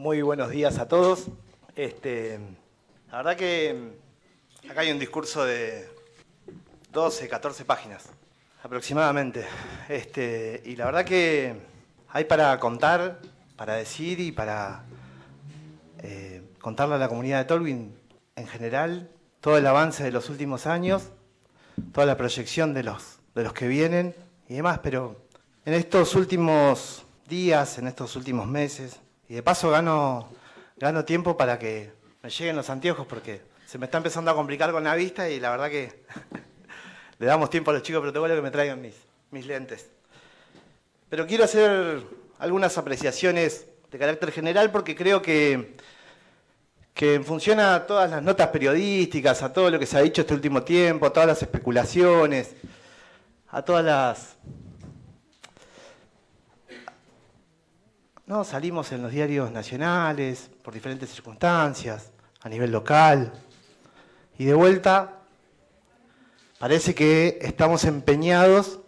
Muy buenos días a todos. Este, la verdad que acá hay un discurso de 12, 14 páginas aproximadamente. Este, y la verdad que hay para contar, para decir y para eh, contarle a la comunidad de Tolwyn en general todo el avance de los últimos años, toda la proyección de los, de los que vienen y demás, pero en estos últimos días, en estos últimos meses, y de paso gano, gano tiempo para que me lleguen los anteojos porque se me está empezando a complicar con la vista y la verdad que le damos tiempo a los chicos de protocolo que me traigan mis, mis lentes. Pero quiero hacer algunas apreciaciones de carácter general porque creo que que en función a todas las notas periodísticas, a todo lo que se ha dicho este último tiempo, a todas las especulaciones, a todas las... No, salimos en los diarios nacionales por diferentes circunstancias, a nivel local, y de vuelta parece que estamos empeñados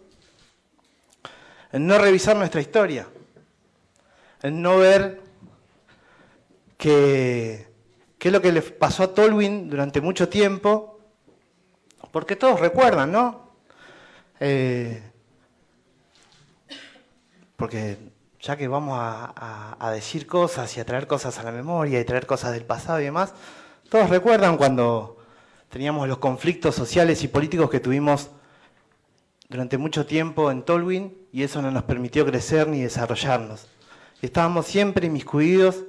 en no revisar nuestra historia, en no ver qué es lo que le pasó a Tolwyn durante mucho tiempo, porque todos recuerdan, ¿no? Eh, porque ya que vamos a, decir cosas y a traer cosas a la memoria y traer cosas del pasado y demás, todos recuerdan cuando teníamos los conflictos sociales y políticos que tuvimos durante mucho tiempo en Tolwyn y eso no nos permitió crecer ni desarrollarnos. Estábamos siempre inmiscuidos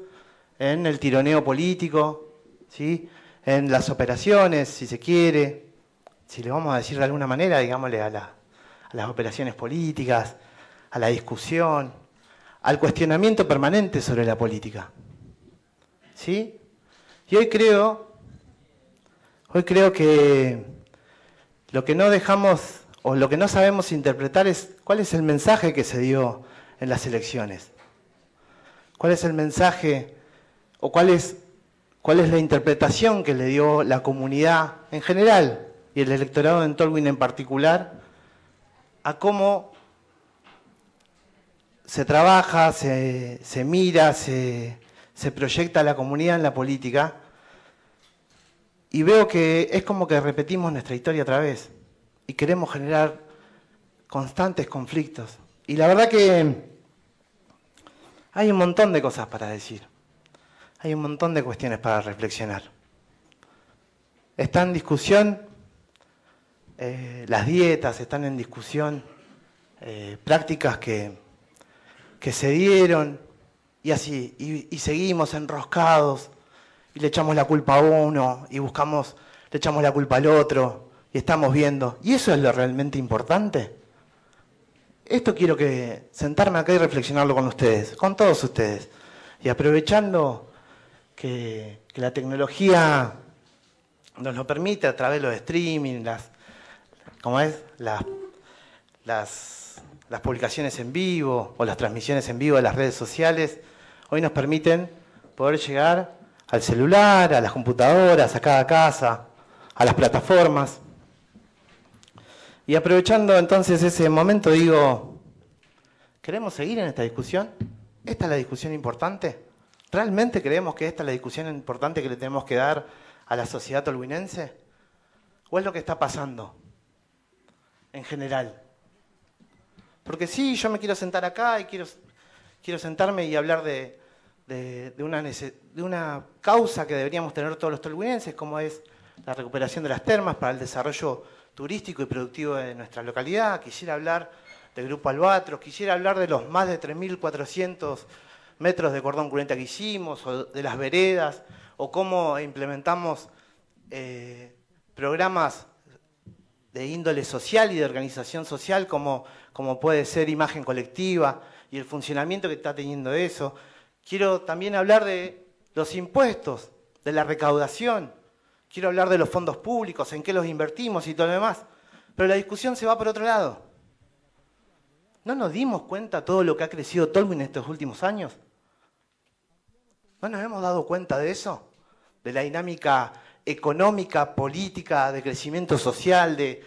en el tironeo político, ¿sí? en las operaciones, si se quiere, si le vamos a decir de alguna manera, digámosle a, las operaciones políticas, a la discusión, al cuestionamiento permanente sobre la política. ¿Sí? Y hoy creo, hoy creo que lo que no dejamos o lo que no sabemos interpretar es cuál es el mensaje que se dio en las elecciones. ¿Cuál es el mensaje o cuál es, cuál es la interpretación que le dio la comunidad en general y el electorado en Tolwyn en particular a cómo se trabaja, se, mira, se, se proyecta la comunidad en la política y veo que es como que repetimos nuestra historia otra vez y queremos generar constantes conflictos. Y la verdad que hay un montón de cosas para decir hay un montón de cuestiones para reflexionar. Está en discusión eh, las dietas, están en discusión eh, prácticas que, que, se dieron y así, y, seguimos enroscados y le echamos la culpa a uno y buscamos, le echamos la culpa al otro y estamos viendo. ¿Y eso es lo realmente importante? Esto quiero que sentarme acá y reflexionarlo con ustedes, con todos ustedes. Y aprovechando que, la tecnología nos lo permite a través de los streaming, las, como es, las, las, las publicaciones en vivo o las transmisiones en vivo de las redes sociales, hoy nos permiten poder llegar al celular, a las computadoras, a cada casa, a las plataformas. Y aprovechando entonces ese momento, digo, ¿queremos seguir en esta discusión? ¿Esta es la discusión importante? ¿Realmente creemos que esta es la discusión importante que le tenemos que dar a la sociedad tolhuinense? ¿O es lo que está pasando en general? Porque sí, yo me quiero sentar acá y quiero, quiero sentarme y hablar de, una, de una causa que deberíamos tener todos los tolhuinenses, como es la recuperación de las termas para el desarrollo turístico y productivo de nuestra localidad. Quisiera hablar del Grupo Albatros, quisiera hablar de los más de 3.400 metros de cordón cubierta que hicimos, o de las veredas, o cómo implementamos eh, programas de índole social y de organización social, como, como puede ser imagen colectiva y el funcionamiento que está teniendo eso. Quiero también hablar de los impuestos, de la recaudación. Quiero hablar de los fondos públicos, en qué los invertimos y todo lo demás. Pero la discusión se va por otro lado. ¿No nos dimos cuenta todo lo que ha crecido Tolwyn en estos últimos años? ¿No nos hemos dado cuenta de eso? De la dinámica económica, política, de crecimiento social, de,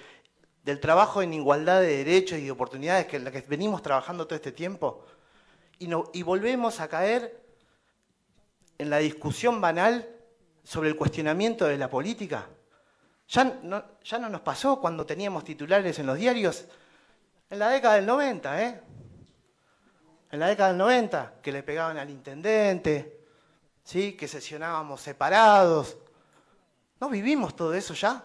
del trabajo en igualdad de derechos y de oportunidades que en la que venimos trabajando todo este tiempo. Y, no, y volvemos a caer en la discusión banal sobre el cuestionamiento de la política? Ya no, ya no nos pasó cuando teníamos titulares en los diarios en la década del 90, ¿eh? En la década del 90, que le pegaban al intendente, ¿sí? que sesionábamos separados. ¿No vivimos todo eso ya?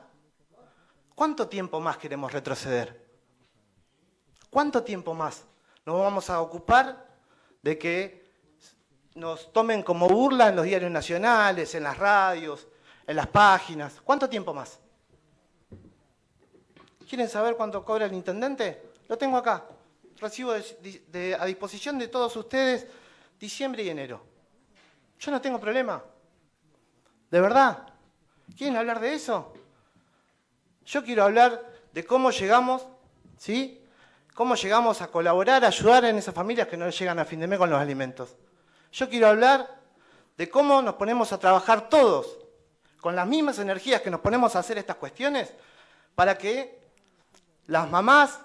¿Cuánto tiempo más queremos retroceder? ¿Cuánto tiempo más nos vamos a ocupar de que nos tomen como burla en los diarios nacionales, en las radios, en las páginas? ¿Cuánto tiempo más? ¿Quieren saber cuánto cobra el intendente? Lo tengo acá. Recibo a disposición de todos ustedes diciembre y enero. Yo no tengo problema. ¿De verdad? ¿Quieren hablar de eso? Yo quiero hablar de cómo llegamos, ¿sí? Cómo llegamos a colaborar, a ayudar en esas familias que no llegan a fin de mes con los alimentos. Yo quiero hablar de cómo nos ponemos a trabajar todos, con las mismas energías que nos ponemos a hacer estas cuestiones, para que las mamás,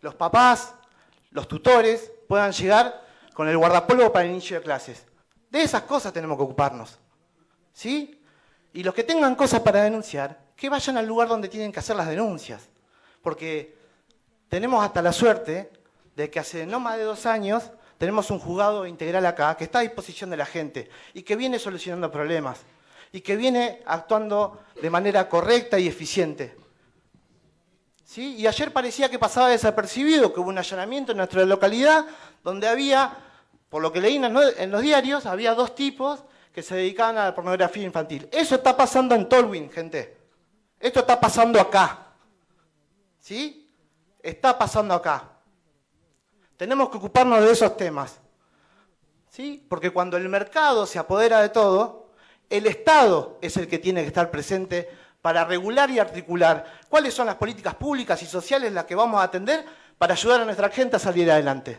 los papás, los tutores puedan llegar con el guardapolvo para el inicio de clases. De esas cosas tenemos que ocuparnos. ¿Sí? Y los que tengan cosas para denunciar, que vayan al lugar donde tienen que hacer las denuncias. Porque tenemos hasta la suerte de que hace no más de dos años tenemos un juzgado integral acá que está a disposición de la gente y que viene solucionando problemas y que viene actuando de manera correcta y eficiente. Y ayer parecía que pasaba desapercibido, que hubo un allanamiento en nuestra localidad donde había, por lo que leí en los diarios, había dos tipos que se dedicaban a la pornografía infantil. Eso está pasando en Tolwyn, gente. Esto está pasando acá. ¿Sí? Está pasando acá. Tenemos que ocuparnos de esos temas. ¿Sí? Porque cuando el mercado se apodera de todo, el Estado es el que tiene que estar presente para regular y articular cuáles son las políticas públicas y sociales las que vamos a atender para ayudar a nuestra gente a salir adelante.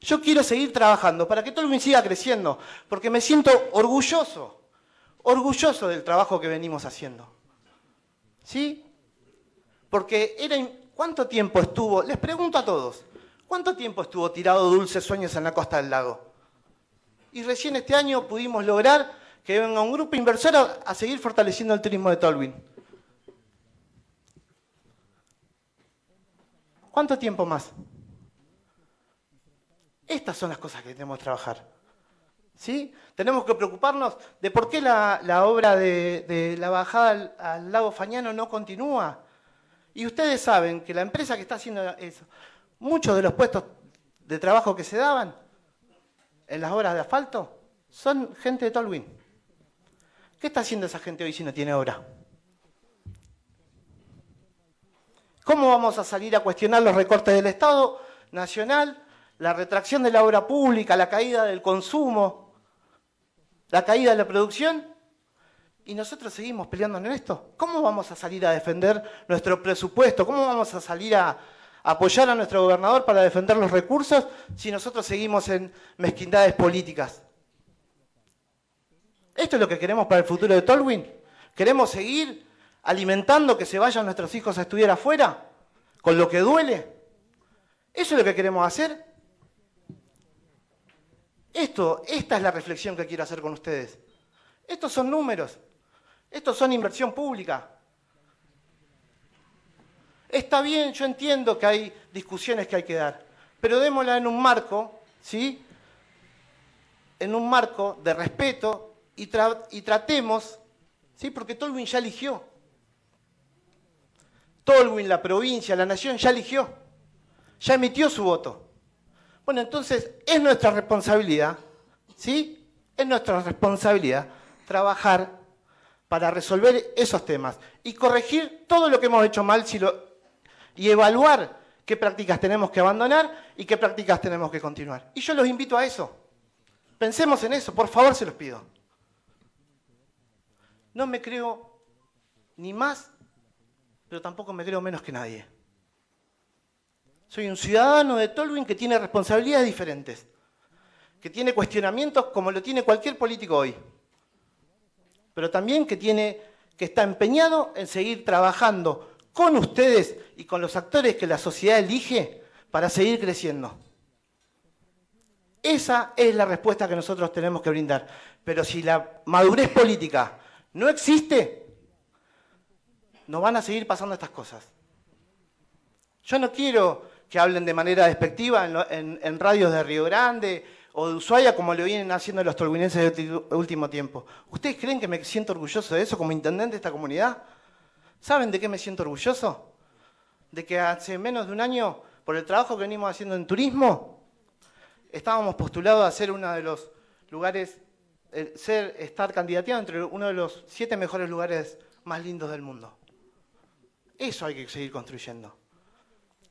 Yo quiero seguir trabajando para que Tolwyn siga creciendo, porque me siento orgulloso, orgulloso del trabajo que venimos haciendo. ¿Sí? Porque era ¿cuánto tiempo estuvo? Les pregunto a todos, ¿cuánto tiempo estuvo tirado Dulces Sueños en la costa del lago? Y recién este año pudimos lograr que venga un grupo inversor a, seguir fortaleciendo el turismo de Tolwyn. ¿Cuánto tiempo más? Estas son las cosas que tenemos que trabajar. ¿Sí? Tenemos que preocuparnos de por qué la, obra de, la bajada al, lago Fañano no continúa. Y ustedes saben que la empresa que está haciendo eso, muchos de los puestos de trabajo que se daban en las obras de asfalto son gente de Tolwyn. ¿Qué está haciendo esa gente hoy si no tiene obra? ¿Cómo vamos a salir a cuestionar los recortes del Estado Nacional, la retracción de la obra pública, la caída del consumo, la caída de la producción? Y nosotros seguimos peleando en esto. ¿Cómo vamos a salir a defender nuestro presupuesto? ¿Cómo vamos a salir a apoyar a nuestro gobernador para defender los recursos si nosotros seguimos en mezquindades políticas? ¿Esto es lo que queremos para el futuro de Tolwyn? ¿Queremos seguir alimentando que se vayan nuestros hijos a estudiar afuera, con lo que duele. ¿Eso es lo que queremos hacer? Esto, esta es la reflexión que quiero hacer con ustedes. Estos son números, estos son inversión pública. Está bien, yo entiendo que hay discusiones que hay que dar, pero démosla en un marco, ¿sí? En un marco de respeto y, y tratemos, ¿sí? Porque Tolwyn ya eligió. Tolwyn, la provincia, la nación ya eligió, ya emitió su voto. Bueno, entonces es nuestra responsabilidad, ¿sí? Es nuestra responsabilidad trabajar para resolver esos temas y corregir todo lo que hemos hecho mal y evaluar qué prácticas tenemos que abandonar y qué prácticas tenemos que continuar. Y yo los invito a eso. Pensemos en eso, por favor se los pido. No me creo ni más pero tampoco me creo menos que nadie. Soy un ciudadano de Tolwyn que tiene responsabilidades diferentes, que tiene cuestionamientos como lo tiene cualquier político hoy, pero también que, tiene, que está empeñado en seguir trabajando con ustedes y con los actores que la sociedad elige para seguir creciendo. Esa es la respuesta que nosotros tenemos que brindar. Pero si la madurez política no existe, nos van a seguir pasando estas cosas. Yo no quiero que hablen de manera despectiva en, radios de Río Grande o de Ushuaia como lo vienen haciendo los tolhuinenses de último tiempo. ¿Ustedes creen que me siento orgulloso de eso como intendente de esta comunidad? ¿Saben de qué me siento orgulloso? De que hace menos de un año, por el trabajo que venimos haciendo en turismo, estábamos postulados a ser uno de los lugares, ser, estar candidateado entre uno de los siete mejores lugares más lindos del mundo. Eso hay que seguir construyendo.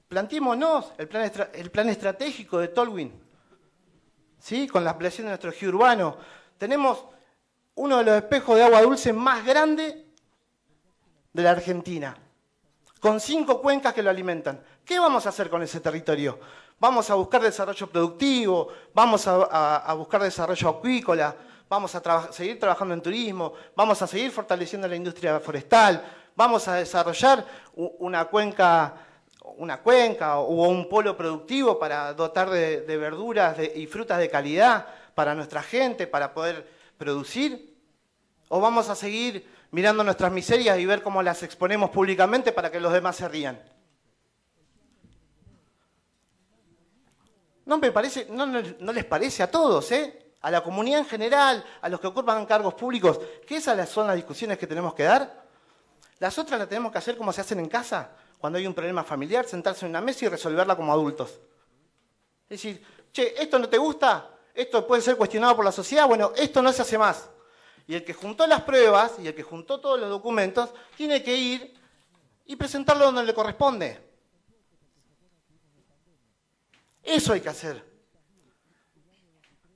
Plantémonos el plan, estratégico de Tolwyn, ¿sí? con la ampliación de nuestro ejido urbano. Tenemos uno de los espejos de agua dulce más grandes de la Argentina, con cinco cuencas que lo alimentan. ¿Qué vamos a hacer con ese territorio? Vamos a buscar desarrollo productivo, vamos a, buscar desarrollo acuícola, vamos a seguir trabajando en turismo, vamos a seguir fortaleciendo la industria forestal, vamos a desarrollar una cuenca, una cuenca o un polo productivo para dotar de, verduras y frutas de calidad para nuestra gente, para poder producir? ¿O vamos a seguir mirando nuestras miserias y ver cómo las exponemos públicamente para que los demás se rían? No, me parece, no, no les parece a todos, ¿eh? a la comunidad en general, a los que ocupan cargos públicos, que esas son las discusiones que tenemos que dar. Las otras las tenemos que hacer como se hacen en casa, cuando hay un problema familiar, sentarse en una mesa y resolverla como adultos. Es decir, che, ¿esto no te gusta? ¿Esto puede ser cuestionado por la sociedad? Bueno, esto no se hace más. Y el que juntó las pruebas y el que juntó todos los documentos tiene que ir y presentarlo donde le corresponde. Eso hay que hacer.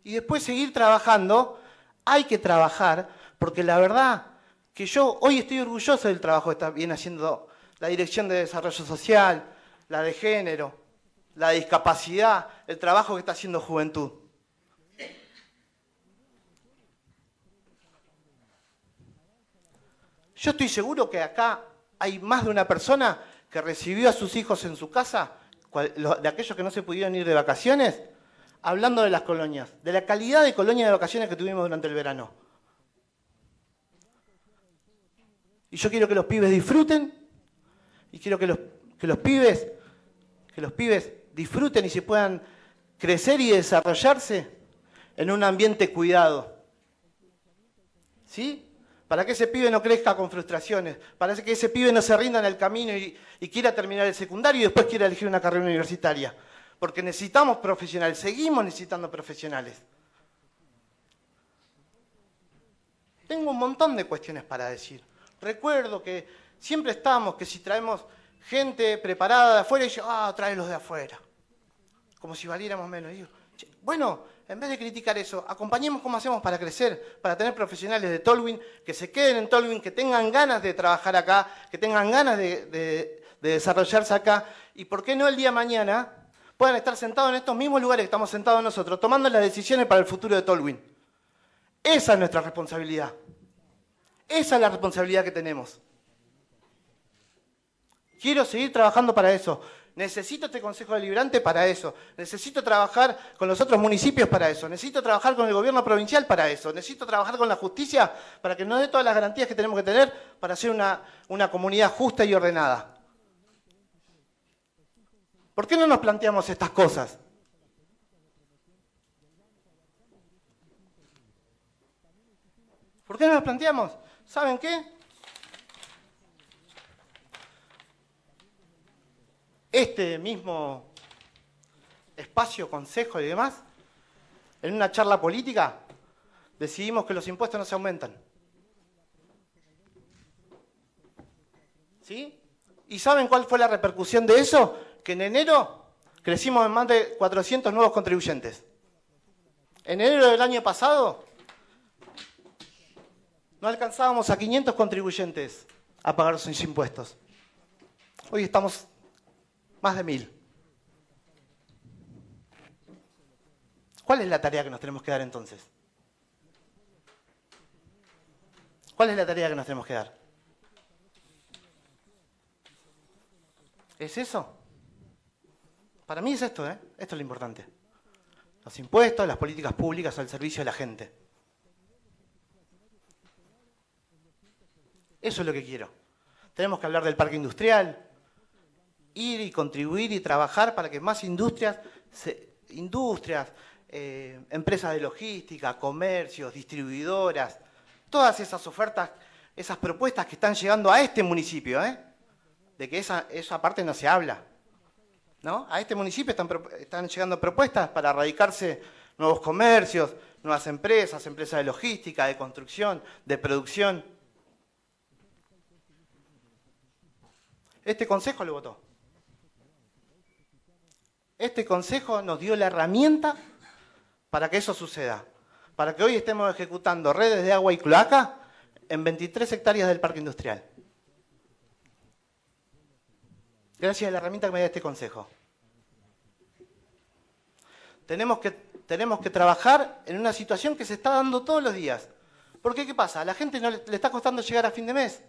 Y después seguir trabajando, hay que trabajar, porque la verdad que yo hoy estoy orgulloso del trabajo que está viene haciendo la Dirección de Desarrollo Social, la de Género, la de Discapacidad, el trabajo que está haciendo Juventud. Yo estoy seguro que acá hay más de una persona que recibió a sus hijos en su casa, de aquellos que no se pudieron ir de vacaciones, hablando de las colonias, de la calidad de colonia de vacaciones que tuvimos durante el verano. Y yo quiero que los pibes disfruten y quiero que los, que los pibes que los pibes disfruten y se puedan crecer y desarrollarse en un ambiente cuidado. ¿Sí? Para que ese pibe no crezca con frustraciones, para que ese pibe no se rinda en el camino y, y quiera terminar el secundario y después quiera elegir una carrera universitaria. Porque necesitamos profesionales, seguimos necesitando profesionales. Tengo un montón de cuestiones para decir. Recuerdo que siempre estamos, que si traemos gente preparada de afuera, y yo, ah, los de afuera. Como si valiéramos menos. bueno, en vez de criticar eso, acompañemos cómo hacemos para crecer, para tener profesionales de Tolwyn que se queden en Tolwyn, que tengan ganas de trabajar acá, que tengan ganas de, de desarrollarse acá, y por qué no el día mañana puedan estar sentados en estos mismos lugares que estamos sentados nosotros, tomando las decisiones para el futuro de Tolwyn. Esa es nuestra responsabilidad. Esa es la responsabilidad que tenemos. Quiero seguir trabajando para eso. Necesito este Consejo Deliberante para eso. Necesito trabajar con los otros municipios para eso. Necesito trabajar con el gobierno provincial para eso. Necesito trabajar con la justicia para que nos dé todas las garantías que tenemos que tener para ser una, una comunidad justa y ordenada. ¿Por qué no nos planteamos estas cosas? ¿Por qué no nos planteamos? ¿Saben qué? Este mismo espacio, consejo y demás, en una charla política, decidimos que los impuestos no se aumentan. ¿Sí? ¿Y saben cuál fue la repercusión de eso? Que en enero crecimos en más de 400 nuevos contribuyentes. En enero del año pasado no alcanzábamos a 500 contribuyentes a pagar sus impuestos. Hoy estamos más de mil. ¿Cuál es la tarea que nos tenemos que dar entonces? ¿Cuál es la tarea que nos tenemos que dar? ¿Es eso? Para mí es esto, ¿eh? Esto es lo importante. Los impuestos, las políticas públicas al servicio de la gente. Eso es lo que quiero. Tenemos que hablar del parque industrial, ir y contribuir y trabajar para que más industrias, industrias, eh, empresas de logística, comercios, distribuidoras, todas esas ofertas, esas propuestas que están llegando a este municipio, ¿eh? de que esa, esa parte no se habla. ¿no? A este municipio están, están llegando propuestas para radicarse nuevos comercios, nuevas empresas, empresas de logística, de construcción, de producción. Este consejo lo votó. Este consejo nos dio la herramienta para que eso suceda. Para que hoy estemos ejecutando redes de agua y cloaca en 23 hectáreas del parque industrial. Gracias a la herramienta que me da este consejo. Tenemos que, tenemos que trabajar en una situación que se está dando todos los días. ¿Por qué? ¿Qué pasa? A la gente no le, le está costando llegar a fin de mes.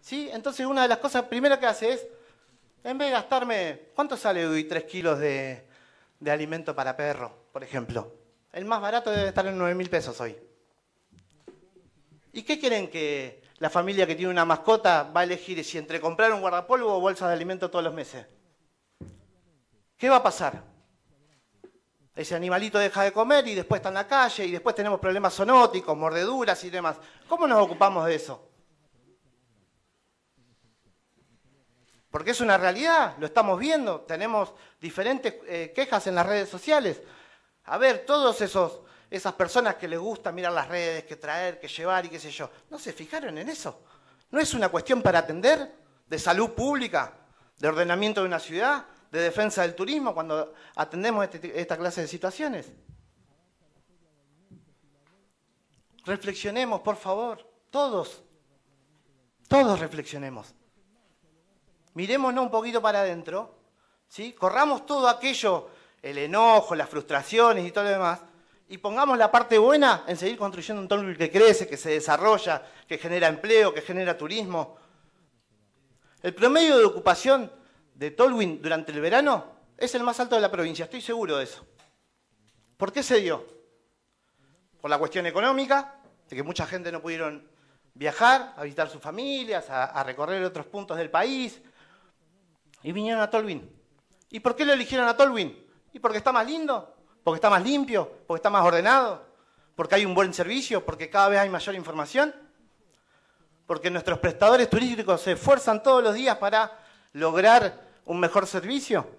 ¿Sí? Entonces una de las cosas primeras que hace es, en vez de gastarme, ¿cuánto sale hoy 3 kilos de, de alimento para perro, por ejemplo? El más barato debe estar en 9 mil pesos hoy. ¿Y qué quieren que la familia que tiene una mascota va a elegir si entre comprar un guardapolvo o bolsas de alimento todos los meses? ¿Qué va a pasar? Ese animalito deja de comer y después está en la calle y después tenemos problemas zoonóticos, mordeduras y demás. ¿Cómo nos ocupamos de eso? Porque es una realidad, lo estamos viendo, tenemos diferentes eh, quejas en las redes sociales. A ver, todos esos esas personas que les gusta mirar las redes, que traer, que llevar y qué sé yo, ¿no se fijaron en eso? ¿No es una cuestión para atender de salud pública, de ordenamiento de una ciudad, de defensa del turismo cuando atendemos este, esta clase de situaciones? Reflexionemos, por favor, todos, todos reflexionemos. Mirémonos un poquito para adentro, ¿sí? corramos todo aquello, el enojo, las frustraciones y todo lo demás, y pongamos la parte buena en seguir construyendo un Tolwyn que crece, que se desarrolla, que genera empleo, que genera turismo. El promedio de ocupación de Tolwyn durante el verano es el más alto de la provincia, estoy seguro de eso. ¿Por qué se dio? Por la cuestión económica, de que mucha gente no pudieron viajar, a visitar sus familias, a recorrer otros puntos del país, y vinieron a Tolwyn. ¿Y por qué lo eligieron a Tolwyn? ¿Y porque está más lindo? porque está más limpio, porque está más ordenado, porque hay un buen servicio, porque cada vez hay mayor información, porque nuestros prestadores turísticos se esfuerzan todos los días para lograr un mejor servicio.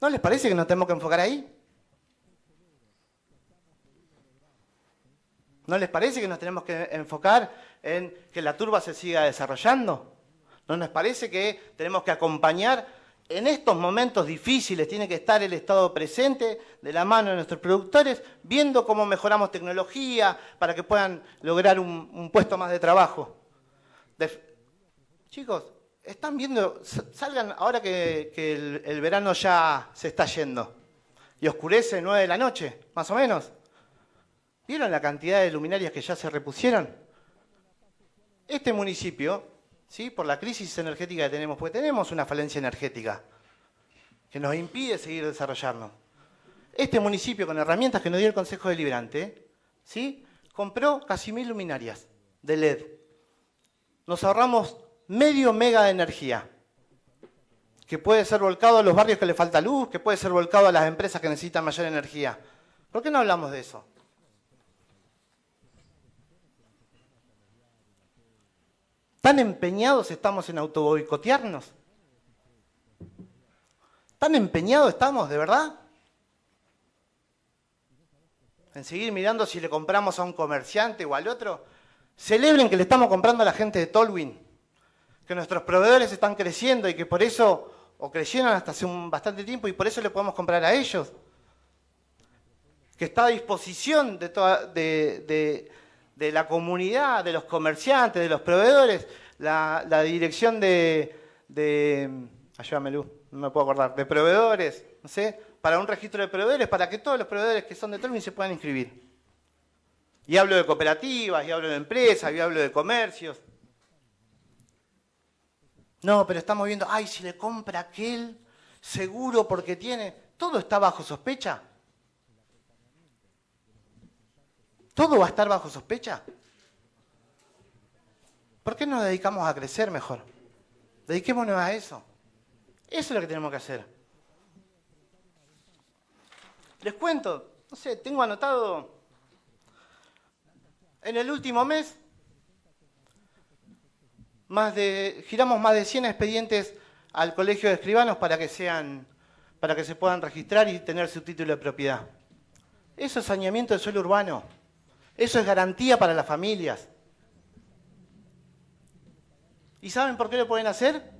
¿No les parece que nos tenemos que enfocar ahí? ¿No les parece que nos tenemos que enfocar en que la turba se siga desarrollando? ¿No nos parece que tenemos que acompañar en estos momentos difíciles tiene que estar el Estado presente de la mano de nuestros productores, viendo cómo mejoramos tecnología para que puedan lograr un, puesto más de trabajo. Chicos, están viendo, salgan ahora que, el, verano ya se está yendo y oscurece nueve de la noche, más o menos. ¿Vieron la cantidad de luminarias que ya se repusieron? Este municipio ¿sí? por la crisis energética que tenemos, porque tenemos una falencia energética que nos impide seguir desarrollando. Este municipio, con herramientas que nos dio el Consejo Deliberante, ¿sí? compró casi mil luminarias de LED. Nos ahorramos medio mega de energía, que puede ser volcado a los barrios que le falta luz, que puede ser volcado a las empresas que necesitan mayor energía. ¿Por qué no hablamos de eso? ¿Tan empeñados estamos en autoboicotearnos? ¿Tan empeñados estamos, de verdad? En seguir mirando si le compramos a un comerciante o al otro. Celebren que le estamos comprando a la gente de Tolwyn, que nuestros proveedores están creciendo y que por eso, o crecieron hasta hace un bastante tiempo y por eso le podemos comprar a ellos. Que está a disposición de, toda, de, de la comunidad, de los comerciantes, de los proveedores, la, dirección de, de ayúdame Lu, no me puedo acordar, de proveedores, no sé, para un registro de proveedores, para que todos los proveedores que son de Tolwyn se puedan inscribir. Y hablo de cooperativas, y hablo de empresas, y hablo de comercios. No, pero estamos viendo, ay, si le compra aquel, seguro porque tiene, todo está bajo sospecha. ¿Todo va a estar bajo sospecha? ¿Por qué no nos dedicamos a crecer mejor? Dediquémonos a eso. Eso es lo que tenemos que hacer. Les cuento, no sé, tengo anotado en el último mes más de, giramos más de 100 expedientes al Colegio de Escribanos para que sean para que se puedan registrar y tener su título de propiedad. Eso es saneamiento del suelo urbano. Eso es garantía para las familias. ¿Y saben por qué lo pueden hacer?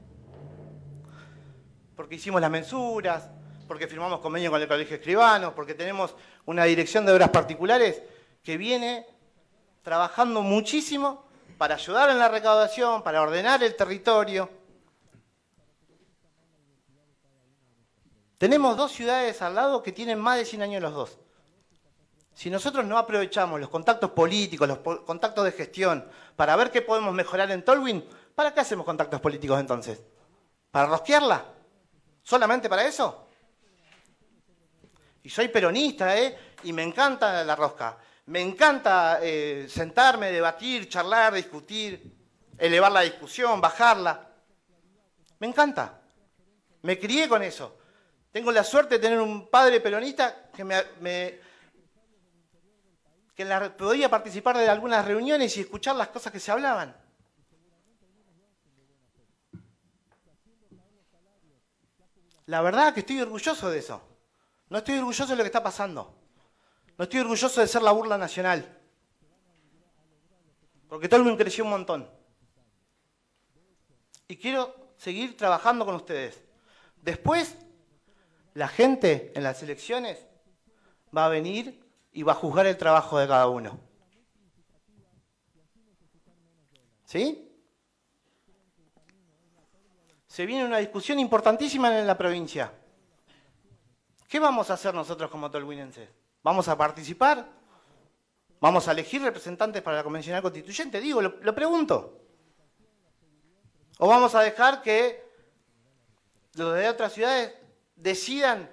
Porque hicimos las mensuras, porque firmamos convenio con el Colegio de Escribanos, porque tenemos una dirección de obras particulares que viene trabajando muchísimo para ayudar en la recaudación, para ordenar el territorio. Tenemos dos ciudades al lado que tienen más de 100 años los dos. Si nosotros no aprovechamos los contactos políticos, los contactos de gestión, para ver qué podemos mejorar en Tolwyn, ¿para qué hacemos contactos políticos entonces? ¿Para rosquearla? ¿Solamente para eso? Y soy peronista, ¿eh? Y me encanta la rosca. Me encanta eh, sentarme, debatir, charlar, discutir, elevar la discusión, bajarla. Me encanta. Me crié con eso. Tengo la suerte de tener un padre peronista que me, que podía participar de algunas reuniones y escuchar las cosas que se hablaban. La verdad que estoy orgulloso de eso. No estoy orgulloso de lo que está pasando. No estoy orgulloso de ser la burla nacional. Porque todo el mundo creció un montón. Y quiero seguir trabajando con ustedes. Después la gente en las elecciones va a venir y va a juzgar el trabajo de cada uno. ¿Sí? Se viene una discusión importantísima en la provincia. ¿Qué vamos a hacer nosotros como tolhuinenses? ¿Vamos a participar? ¿Vamos a elegir representantes para la Convencional Constituyente? Digo, lo, lo pregunto. ¿O vamos a dejar que los de otras ciudades decidan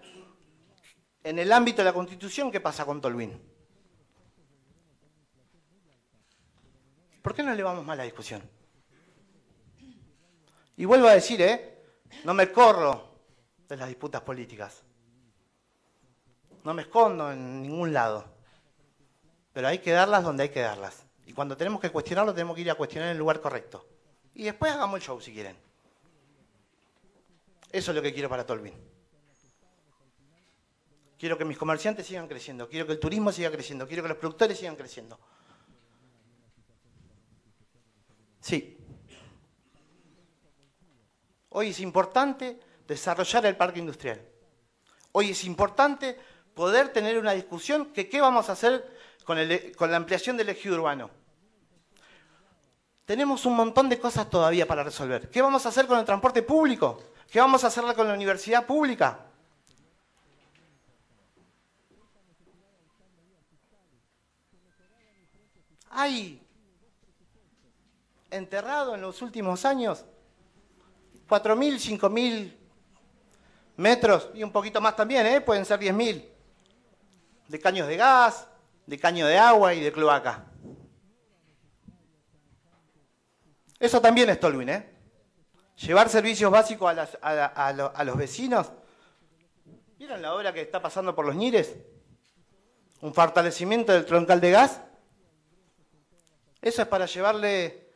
en el ámbito de la Constitución qué pasa con Tolwyn. ¿Por qué no le vamos mal a la discusión? Y vuelvo a decir, ¿eh? No me corro de las disputas políticas. No me escondo en ningún lado. Pero hay que darlas donde hay que darlas. Y cuando tenemos que cuestionarlo, tenemos que ir a cuestionar en el lugar correcto. Y después hagamos el show si quieren. Eso es lo que quiero para Tolwyn. Quiero que mis comerciantes sigan creciendo, quiero que el turismo siga creciendo, quiero que los productores sigan creciendo. Sí. Hoy es importante desarrollar el parque industrial. Hoy es importante poder tener una discusión que qué vamos a hacer con, con la ampliación del eje urbano. Tenemos un montón de cosas todavía para resolver. ¿Qué vamos a hacer con el transporte público? ¿Qué vamos a hacer con la universidad pública? Hay enterrado en los últimos años 4.000, 5.000 metros y un poquito más también, ¿eh? pueden ser 10.000, de caños de gas, de caño de agua y de cloaca. Eso también es Tolwyn, ¿eh? Llevar servicios básicos a, a los vecinos. ¿Vieron la obra que está pasando por los Nires? Un fortalecimiento del troncal de gas eso es para llevarle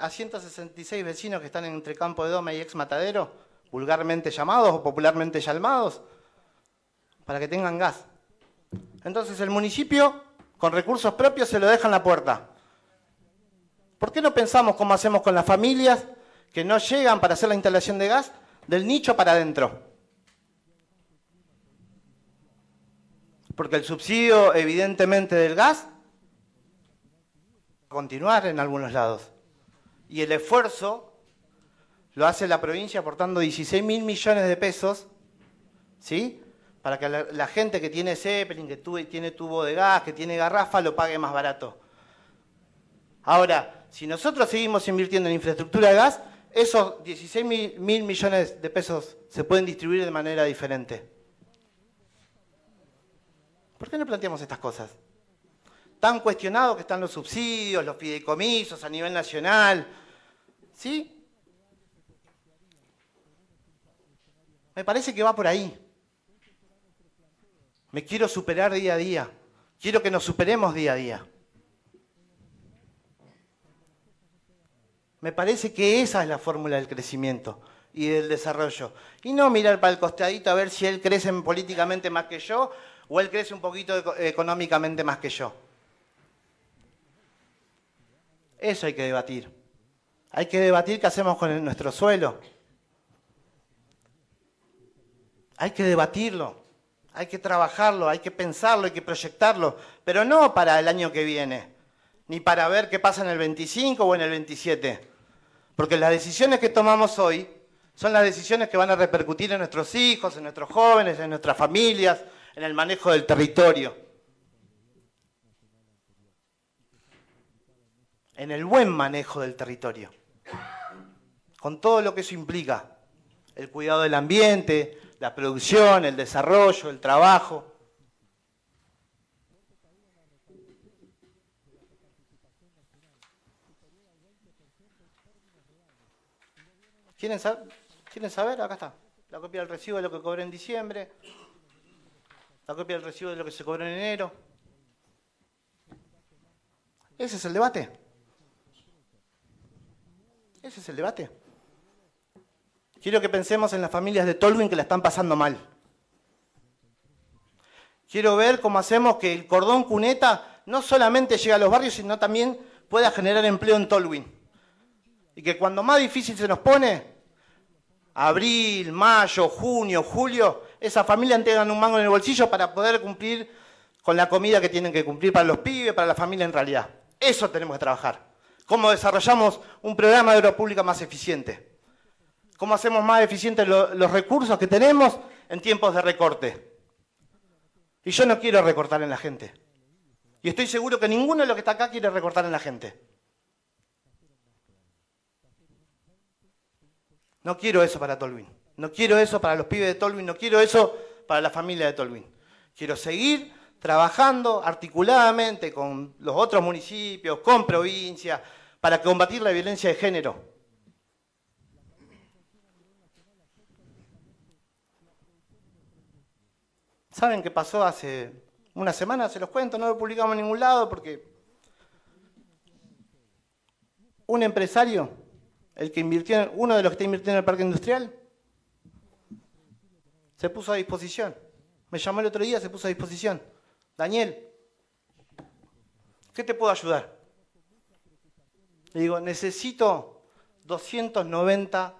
a 166 vecinos que están entre Campo de Doma y Ex Matadero, vulgarmente llamados o popularmente llamados, para que tengan gas. Entonces el municipio, con recursos propios, se lo deja en la puerta. ¿Por qué no pensamos cómo hacemos con las familias que no llegan para hacer la instalación de gas del nicho para adentro? Porque el subsidio, evidentemente, del gas continuar en algunos lados. Y el esfuerzo lo hace la provincia aportando 16 mil millones de pesos, ¿sí? Para que la, gente que tiene Zeppelin, que tiene tubo de gas, que tiene garrafa, lo pague más barato. Ahora, si nosotros seguimos invirtiendo en infraestructura de gas, esos 16 mil, mil millones de pesos se pueden distribuir de manera diferente. ¿Por qué no planteamos estas cosas? Tan cuestionados que están los subsidios, los fideicomisos a nivel nacional. ¿Sí? Me parece que va por ahí. Me quiero superar día a día. Quiero que nos superemos día a día. Me parece que esa es la fórmula del crecimiento y del desarrollo. Y no mirar para el costadito a ver si él crece políticamente más que yo o él crece un poquito económicamente más que yo. Eso hay que debatir. Hay que debatir qué hacemos con nuestro suelo. Hay que debatirlo, hay que trabajarlo, hay que pensarlo, hay que proyectarlo, pero no para el año que viene, ni para ver qué pasa en el 25 o en el 27. Porque las decisiones que tomamos hoy son las decisiones que van a repercutir en nuestros hijos, en nuestros jóvenes, en nuestras familias, en el manejo del territorio. En el buen manejo del territorio. Con todo lo que eso implica. El cuidado del ambiente, la producción, el desarrollo, el trabajo. ¿Quieren saber? Acá está. La copia del recibo de lo que cobré en diciembre. La copia del recibo de lo que se cobró en enero. Ese es el debate. Ese es el debate. Quiero que pensemos en las familias de Tolwyn que la están pasando mal. Quiero ver cómo hacemos que el cordón cuneta no solamente llegue a los barrios, sino también pueda generar empleo en Tolwyn. Y que cuando más difícil se nos pone, abril, mayo, junio, julio, esas familias tengan un mango en el bolsillo para poder cumplir con la comida que tienen que cumplir para los pibes, para la familia en realidad. Eso tenemos que trabajar. ¿Cómo desarrollamos un programa de obra pública más eficiente? ¿Cómo hacemos más eficientes los recursos que tenemos en tiempos de recorte? Y yo no quiero recortar en la gente. Y estoy seguro que ninguno de los que está acá quiere recortar en la gente. No quiero eso para Tolwyn. No quiero eso para los pibes de Tolwyn. No quiero eso para la familia de Tolwyn. Quiero seguir trabajando articuladamente con los otros municipios, con provincias, para combatir la violencia de género. ¿Saben qué pasó hace una semana? Se los cuento, no lo publicamos en ningún lado porque un empresario el que invirtió, uno de los que está invirtiendo en el parque industrial, se puso a disposición. Me llamó el otro día, se puso a disposición. Daniel, ¿qué te puedo ayudar? Le digo, necesito 290,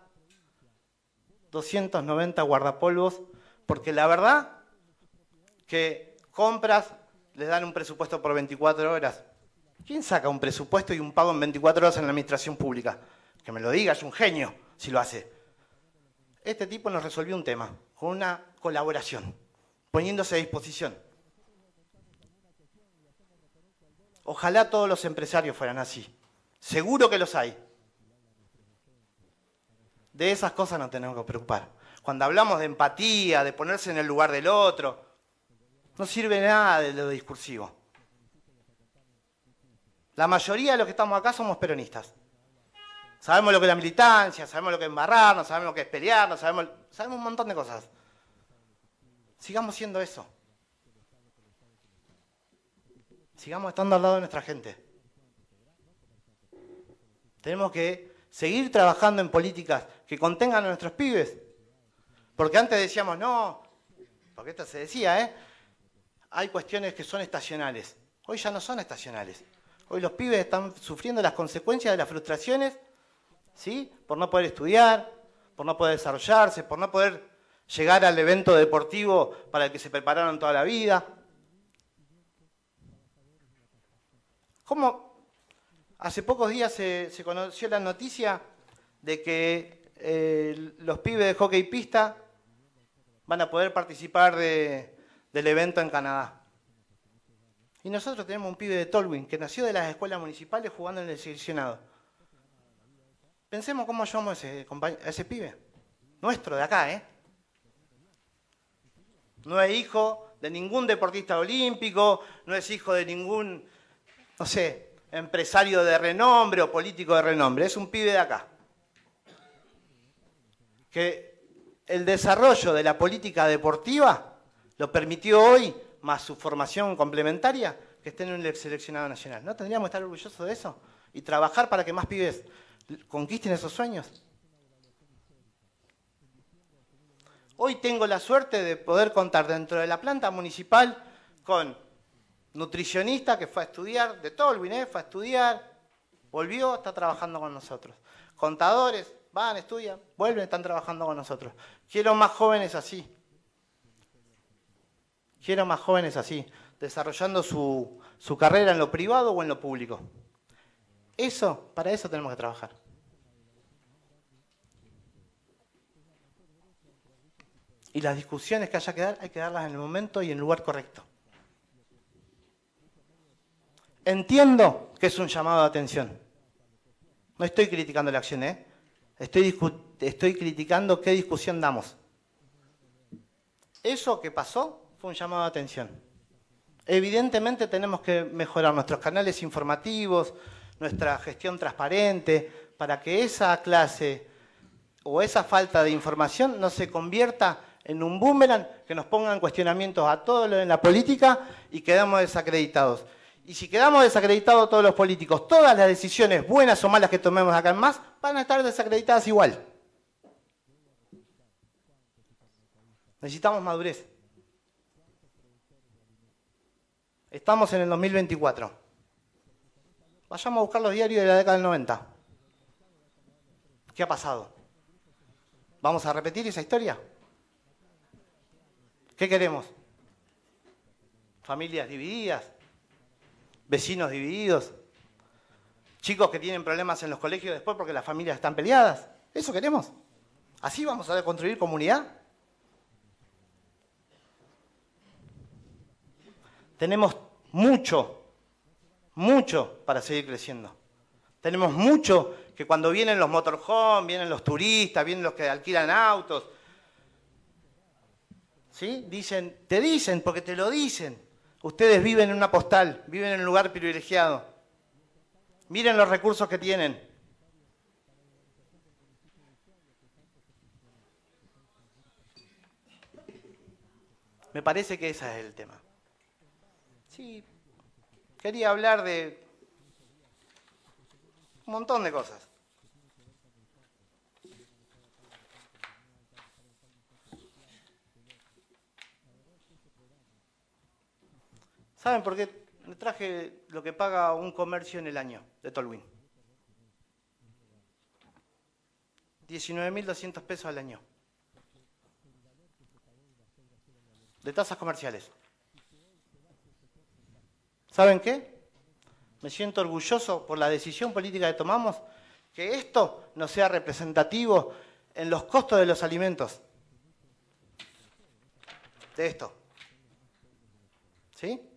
290 guardapolvos, porque la verdad que compras, les dan un presupuesto por 24 horas. ¿Quién saca un presupuesto y un pago en 24 horas en la administración pública? que me lo diga, es un genio si lo hace. Este tipo nos resolvió un tema con una colaboración, poniéndose a disposición. Ojalá todos los empresarios fueran así. Seguro que los hay. De esas cosas no tenemos que preocupar. Cuando hablamos de empatía, de ponerse en el lugar del otro, no sirve nada de lo discursivo. La mayoría de los que estamos acá somos peronistas. Sabemos lo que es la militancia, sabemos lo que es embarrarnos, sabemos lo que es pelearnos, sabemos, sabemos un montón de cosas. Sigamos siendo eso. Sigamos estando al lado de nuestra gente. Tenemos que seguir trabajando en políticas que contengan a nuestros pibes. Porque antes decíamos, no, porque esto se decía, ¿eh? Hay cuestiones que son estacionales. Hoy ya no son estacionales. Hoy los pibes están sufriendo las consecuencias de las frustraciones ¿sí? Por no poder estudiar, por no poder desarrollarse, por no poder llegar al evento deportivo para el que se prepararon toda la vida. ¿Cómo? Hace pocos días se, conoció la noticia de que eh, los pibes de hockey pista van a poder participar del evento en Canadá. Y nosotros tenemos un pibe de Tolwyn que nació de las escuelas municipales jugando en el seleccionado. Pensemos cómo ese, a ese pibe. Nuestro, de acá, ¿eh? No es hijo de ningún deportista olímpico, no es hijo de ningún, no sé, empresario de renombre o político de renombre. Es un pibe de acá. Que el desarrollo de la política deportiva lo permitió hoy, más su formación complementaria, que esté en un seleccionado nacional. ¿No tendríamos que estar orgullosos de eso? Y trabajar para que más pibes conquisten esos sueños. Hoy tengo la suerte de poder contar dentro de la planta municipal con nutricionista que fue a estudiar, de todo el fue a estudiar, volvió, está trabajando con nosotros. Contadores, van, estudian, vuelven, están trabajando con nosotros. Quiero más jóvenes así. Quiero más jóvenes así, desarrollando su, su carrera en lo privado o en lo público. Eso, para eso tenemos que trabajar. Y las discusiones que haya que dar, hay que darlas en el momento y en el lugar correcto. Entiendo que es un llamado de atención. No estoy criticando la acción, ¿eh? Estoy, criticando qué discusión damos. Eso que pasó fue un llamado de atención. Evidentemente tenemos que mejorar nuestros canales informativos, nuestra gestión transparente, para que esa clase o esa falta de información no se convierta en un boomerang que nos pongan cuestionamientos a todo lo en la política y quedamos desacreditados. Y si quedamos desacreditados todos los políticos, todas las decisiones, buenas o malas que tomemos acá en más, van a estar desacreditadas igual. Necesitamos madurez. Estamos en el 2024. Vayamos a buscar los diarios de la década del 90. ¿Qué ha pasado? ¿Vamos a repetir esa historia? ¿Qué queremos? Familias divididas, vecinos divididos, chicos que tienen problemas en los colegios después porque las familias están peleadas. ¿Eso queremos? ¿Así vamos a construir comunidad? Tenemos mucho, mucho para seguir creciendo. Tenemos mucho que cuando vienen los motorhomes, vienen los turistas, vienen los que alquilan autos, ¿sí? Dicen, te dicen porque te lo dicen. Ustedes viven en una postal, viven en un lugar privilegiado. Miren los recursos que tienen. Me parece que ese es el tema. Sí, quería hablar de un montón de cosas. ¿Saben por qué? Me traje lo que paga un comercio en el año de Tolwyn. 19.200 pesos al año. De tasas comerciales. ¿Saben qué? Me siento orgulloso por la decisión política que tomamos que esto no sea representativo en los costos de los alimentos. De esto. ¿Sí?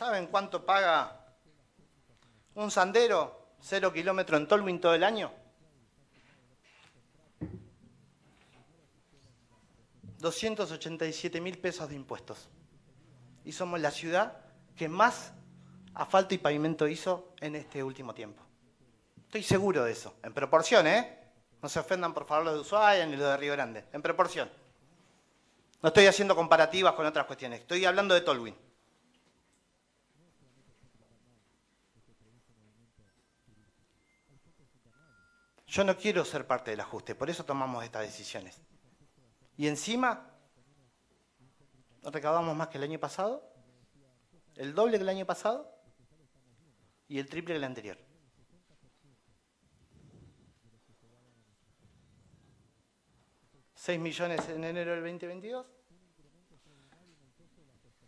¿Saben cuánto paga un sandero cero kilómetro en Tolwyn todo el año? 287 mil pesos de impuestos. Y somos la ciudad que más asfalto y pavimento hizo en este último tiempo. Estoy seguro de eso, en proporción, ¿eh? No se ofendan por favor los de Ushuaia ni los de Río Grande, en proporción. No estoy haciendo comparativas con otras cuestiones, estoy hablando de Tolwyn. Yo no quiero ser parte del ajuste, por eso tomamos estas decisiones. Y encima, recaudamos más que el año pasado, el doble que el año pasado y el triple que el anterior. ¿6 millones en enero del 2022?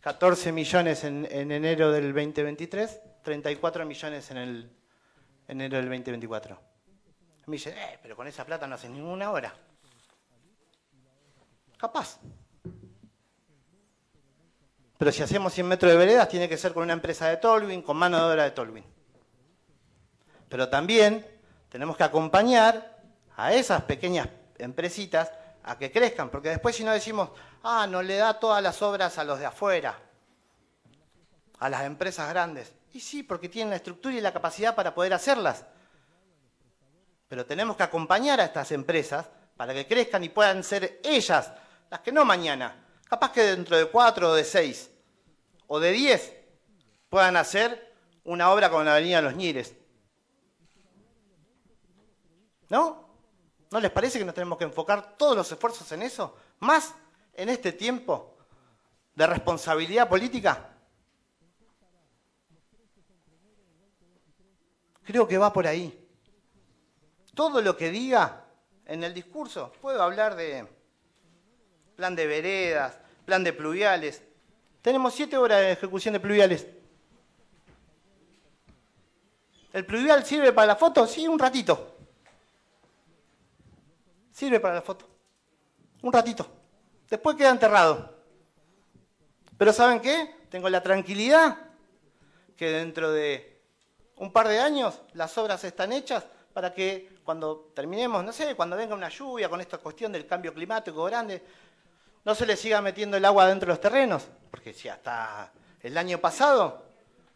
14 millones en, en, enero del 2023, 34 millones en el enero del 2024. Me dice, eh, pero con esa plata no hace ninguna hora. Capaz. Pero si hacemos 100 metros de veredas, tiene que ser con una empresa de Tolwyn, con mano de obra de Tolwyn. Pero también tenemos que acompañar a esas pequeñas empresitas a que crezcan, porque después si no decimos, ah, no le da todas las obras a los de afuera, a las empresas grandes. Y sí, porque tienen la estructura y la capacidad para poder hacerlas. Pero tenemos que acompañar a estas empresas para que crezcan y puedan ser ellas, las que no mañana, capaz que dentro de cuatro o de seis o de diez puedan hacer una obra como la Avenida Los Ñires. ¿No? ¿No les parece que nos tenemos que enfocar todos los esfuerzos en eso? Más en este tiempo de responsabilidad política. Creo que va por ahí. Todo lo que diga en el discurso, puedo hablar de plan de veredas, plan de pluviales. Tenemos siete horas de ejecución de pluviales. ¿El pluvial sirve para la foto? Sí, un ratito. Sirve para la foto. Un ratito. Después queda enterrado. Pero ¿saben qué? Tengo la tranquilidad que dentro de un par de años las obras están hechas para que cuando terminemos, no sé, cuando venga una lluvia con esta cuestión del cambio climático grande, no se le siga metiendo el agua dentro de los terrenos. Porque si hasta el año pasado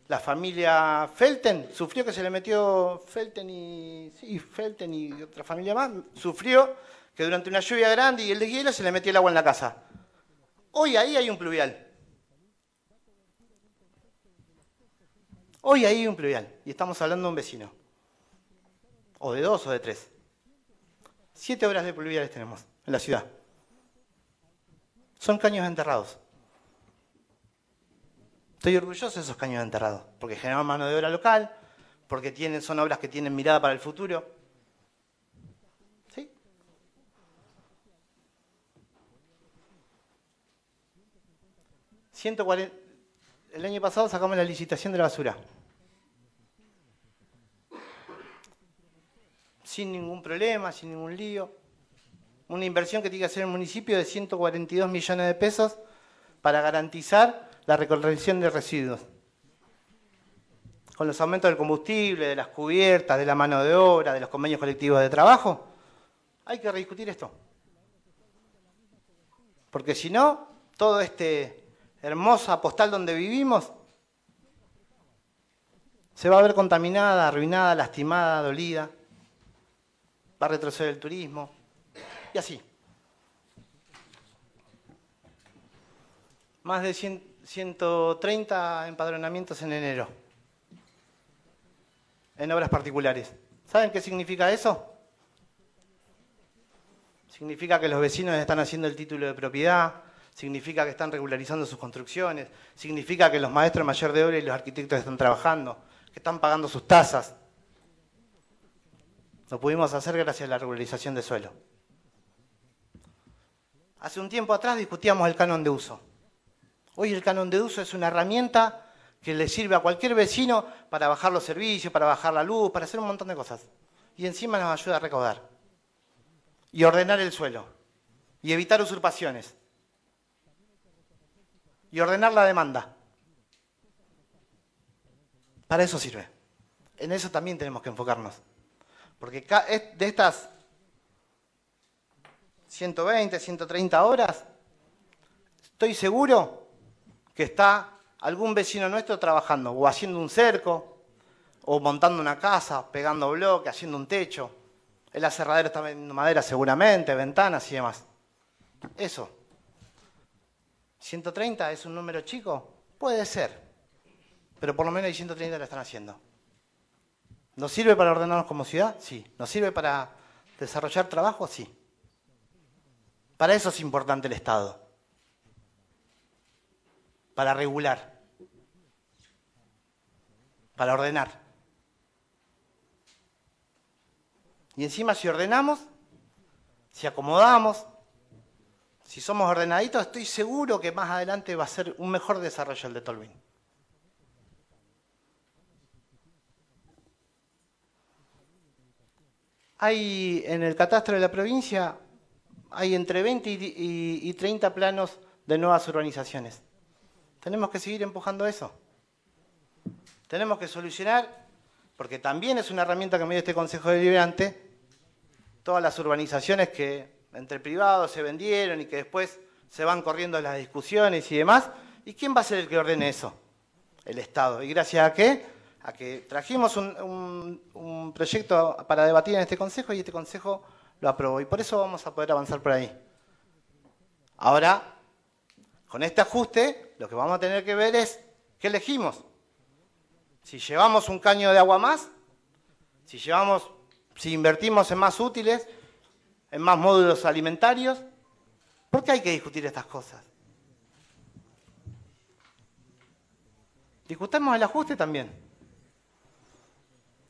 la familia Felten sufrió que se le metió Felten y Felten y otra familia más, sufrió que durante una lluvia grande y el de hielo se le metió el agua en la casa. Hoy ahí hay un pluvial. Hoy ahí hay un pluvial y estamos hablando de un vecino. O de dos o de tres. Siete horas de pluviales tenemos en la ciudad. Son caños enterrados. Estoy orgulloso de esos caños enterrados, porque generan mano de obra local, porque tienen, son obras que tienen mirada para el futuro. ¿Sí? el año pasado sacamos la licitación de la basura. Sin ningún problema, sin ningún lío. Una inversión que tiene que hacer el municipio de 142 millones de pesos para garantizar la recolección de residuos. Con los aumentos del combustible, de las cubiertas, de la mano de obra, de los convenios colectivos de trabajo, hay que rediscutir esto. Porque si no, todo este hermosa postal donde vivimos se va a ver contaminada, arruinada, lastimada, dolida. Va a retroceder el turismo. Y así. Más de 100, 130 empadronamientos en enero, en obras particulares. ¿Saben qué significa eso? Significa que los vecinos están haciendo el título de propiedad, significa que están regularizando sus construcciones, significa que los maestros mayor de obra y los arquitectos están trabajando, que están pagando sus tasas. Lo pudimos hacer gracias a la regularización de suelo. Hace un tiempo atrás discutíamos el canon de uso. Hoy el canon de uso es una herramienta que le sirve a cualquier vecino para bajar los servicios, para bajar la luz, para hacer un montón de cosas. Y encima nos ayuda a recaudar. Y ordenar el suelo. Y evitar usurpaciones. Y ordenar la demanda. Para eso sirve. En eso también tenemos que enfocarnos. Porque de estas 120, 130 horas, estoy seguro que está algún vecino nuestro trabajando o haciendo un cerco, o montando una casa, pegando bloques, haciendo un techo. El aserradero está vendiendo madera seguramente, ventanas y demás. Eso. ¿130 es un número chico? Puede ser. Pero por lo menos hay 130 lo están haciendo. ¿Nos sirve para ordenarnos como ciudad? Sí. ¿Nos sirve para desarrollar trabajo? Sí. Para eso es importante el Estado para regular, para ordenar. Y encima si ordenamos, si acomodamos, si somos ordenaditos, estoy seguro que más adelante va a ser un mejor desarrollo el de Tolvin. Hay en el catastro de la provincia, hay entre 20 y 30 planos de nuevas urbanizaciones. Tenemos que seguir empujando eso. Tenemos que solucionar porque también es una herramienta que me dio este Consejo Deliberante, todas las urbanizaciones que entre privados se vendieron y que después se van corriendo las discusiones y demás. ¿Y quién va a ser el que ordene eso? El Estado. ¿Y gracias a qué? A que trajimos un, proyecto para debatir en este Consejo y este Consejo lo aprobó. Y por eso vamos a poder avanzar por ahí. Ahora, con este ajuste, lo que vamos a tener que ver es qué elegimos. Si llevamos un caño de agua más, si llevamos, si invertimos en más útiles, en más módulos alimentarios, ¿por qué hay que discutir estas cosas? Discutamos el ajuste también.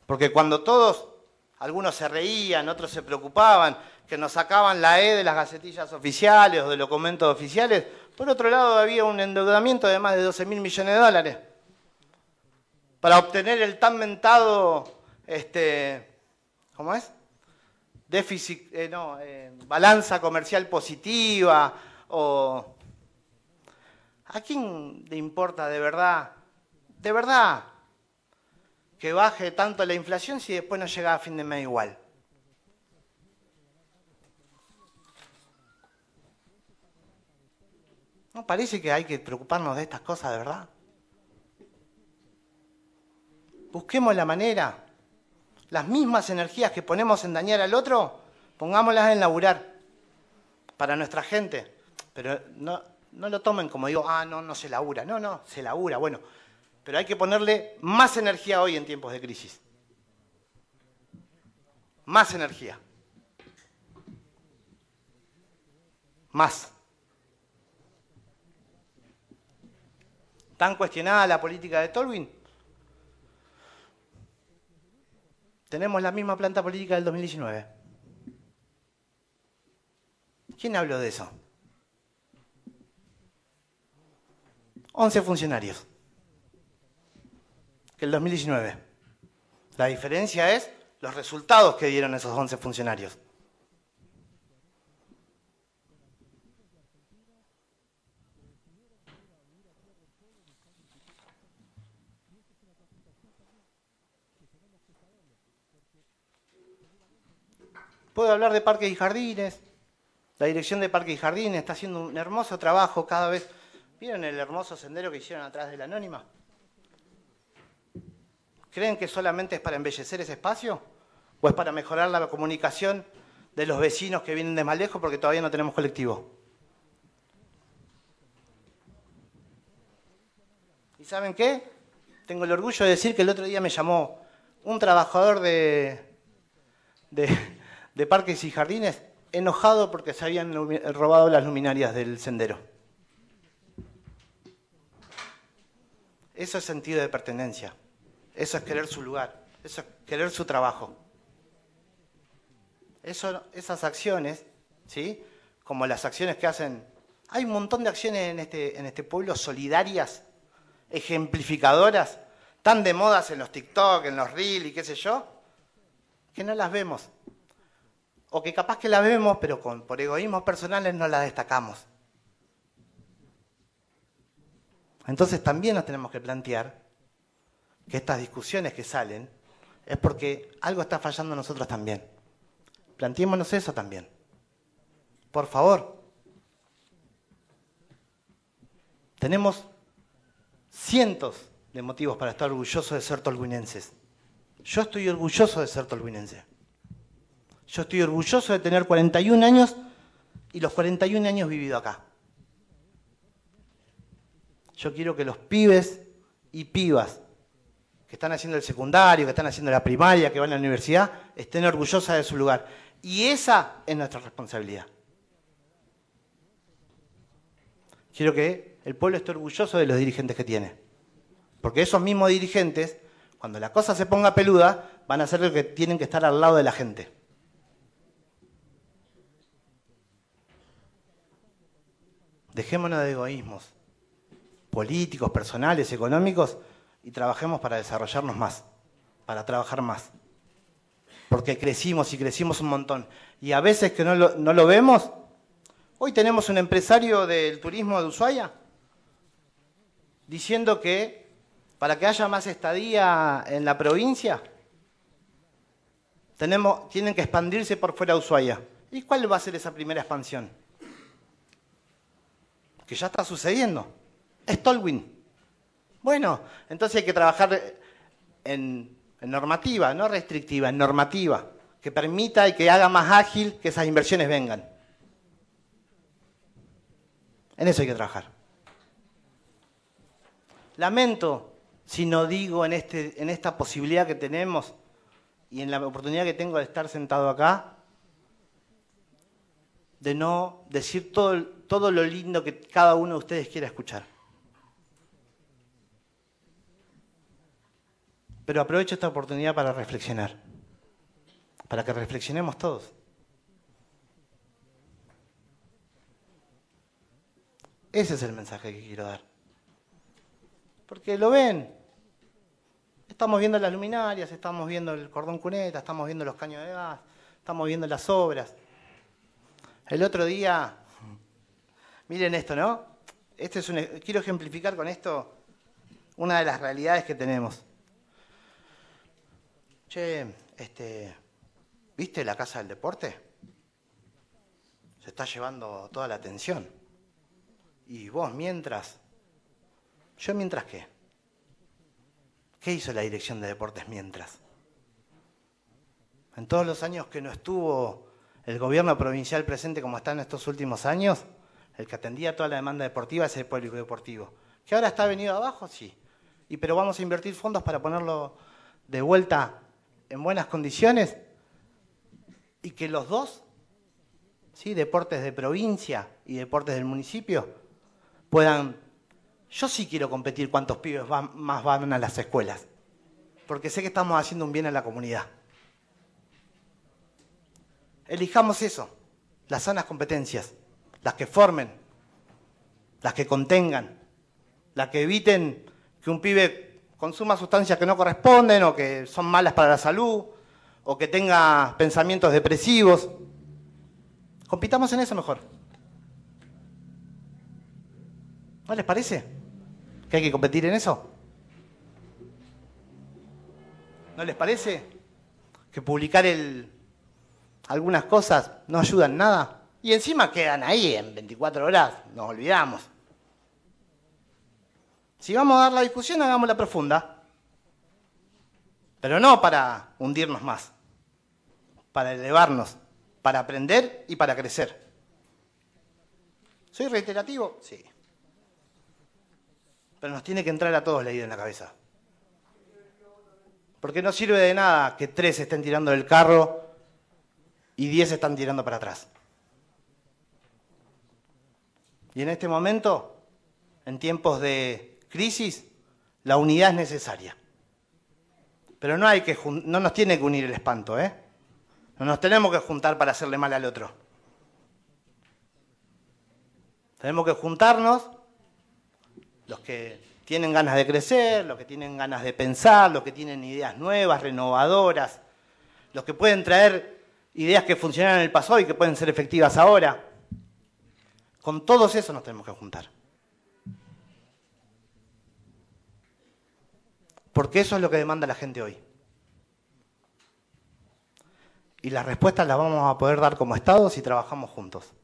Porque cuando todos, algunos se reían, otros se preocupaban, que nos sacaban la E de las gacetillas oficiales o de documentos oficiales, por otro lado había un endeudamiento de más de 12 mil millones de dólares. Para obtener el tan mentado, este, ¿cómo es? Déficit, eh, no, eh, balanza comercial positiva, o... ¿A quién le importa de verdad, de verdad, que baje tanto la inflación si después no llega a fin de mes igual? ¿No parece que hay que preocuparnos de estas cosas de verdad? Busquemos la manera. Las mismas energías que ponemos en dañar al otro, pongámoslas en laburar para nuestra gente. Pero no, no lo tomen como digo, ah, no, no se labura. No, no, se labura. Bueno, pero hay que ponerle más energía hoy en tiempos de crisis. Más energía. Más. ¿Tan cuestionada la política de Tolwyn? Tenemos la misma planta política del 2019. ¿Quién habló de eso? 11 funcionarios. El 2019. La diferencia es los resultados que dieron esos 11 funcionarios. Puedo hablar de parques y jardines. La dirección de parques y jardines está haciendo un hermoso trabajo cada vez. ¿Vieron el hermoso sendero que hicieron atrás de la anónima? ¿Creen que solamente es para embellecer ese espacio? ¿O es para mejorar la comunicación de los vecinos que vienen de más lejos porque todavía no tenemos colectivo? ¿Y saben qué? Tengo el orgullo de decir que el otro día me llamó un trabajador de, de, de parques y jardines enojado porque se habían robado las luminarias del sendero. Eso es sentido de pertenencia. Eso es querer su lugar. Eso es querer su trabajo. Esas acciones, ¿sí? como las acciones que hacen... Hay un montón de acciones en este, en este pueblo solidarias, ejemplificadoras, tan de modas en los TikTok, en los Reels y qué sé yo, que no las vemos o que capaz que la vemos, pero con, por egoísmos personales no la destacamos. Entonces también nos tenemos que plantear que estas discusiones que salen es porque algo está fallando en nosotros también. Planteémonos eso también. Por favor. Tenemos cientos de motivos para estar orgullosos de ser tolhuinenses. Yo estoy orgulloso de ser tolhuinense. Yo estoy orgulloso de tener 41 años y los 41 años vivido acá. Yo quiero que los pibes y pibas que están haciendo el secundario, que están haciendo la primaria, que van a la universidad, estén orgullosas de su lugar. Y esa es nuestra responsabilidad. Quiero que el pueblo esté orgulloso de los dirigentes que tiene. Porque esos mismos dirigentes, cuando la cosa se ponga peluda, van a ser los que tienen que estar al lado de la gente. Dejémonos de egoísmos políticos, personales, económicos y trabajemos para desarrollarnos más, para trabajar más. Porque crecimos y crecimos un montón. Y a veces que no lo, no lo vemos, hoy tenemos un empresario del turismo de Ushuaia diciendo que para que haya más estadía en la provincia, Tenemos, tienen que expandirse por fuera de Ushuaia. ¿Y cuál va a ser esa primera expansión? Que ya está sucediendo. Es Tolwyn. Bueno, entonces hay que trabajar en, normativa, no restrictiva, en normativa, que permita y que haga más ágil que esas inversiones vengan. En eso hay que trabajar. Lamento si no digo en, este, en esta posibilidad que tenemos y en la oportunidad que tengo de estar sentado acá, de no decir todo, todo lo lindo que cada uno de ustedes quiera escuchar. Pero aprovecho esta oportunidad para reflexionar, para que reflexionemos todos. Ese es el mensaje que quiero dar. Porque lo ven. Estamos viendo las luminarias, estamos viendo el cordón cuneta, estamos viendo los caños de gas, estamos viendo las obras. El otro día, miren esto, ¿no? Este es un, quiero ejemplificar con esto una de las realidades que tenemos. Che, este, ¿viste la casa del deporte? Se está llevando toda la atención. Y vos mientras ¿Yo mientras qué? ¿Qué hizo la Dirección de Deportes mientras? En todos los años que no estuvo el gobierno provincial presente como está en estos últimos años, el que atendía toda la demanda deportiva es el público deportivo. ¿Que ahora está venido abajo? Sí. Y pero vamos a invertir fondos para ponerlo de vuelta en buenas condiciones y que los dos, deportes de provincia y deportes del municipio, puedan yo sí quiero competir cuántos pibes más van a las escuelas, porque sé que estamos haciendo un bien a la comunidad. Elijamos eso, las sanas competencias, las que formen, las que contengan, las que eviten que un pibe consuma sustancias que no corresponden o que son malas para la salud o que tenga pensamientos depresivos. Compitamos en eso mejor. ¿No les parece? ¿Que hay que competir en eso? ¿No les parece? Que publicar el, algunas cosas no ayudan nada. Y encima quedan ahí en 24 horas, nos olvidamos. Si vamos a dar la discusión, hagámosla profunda. Pero no para hundirnos más, para elevarnos, para aprender y para crecer. ¿Soy reiterativo? Sí. Pero nos tiene que entrar a todos la idea en la cabeza. Porque no sirve de nada que tres estén tirando del carro y diez están tirando para atrás. Y en este momento, en tiempos de crisis, la unidad es necesaria. Pero no, hay que, no nos tiene que unir el espanto, ¿eh? No nos tenemos que juntar para hacerle mal al otro. Tenemos que juntarnos los que tienen ganas de crecer, los que tienen ganas de pensar, los que tienen ideas nuevas, renovadoras, los que pueden traer ideas que funcionaron en el pasado y que pueden ser efectivas ahora. Con todos esos nos tenemos que juntar. Porque eso es lo que demanda la gente hoy. Y las respuestas las vamos a poder dar como Estado si trabajamos juntos.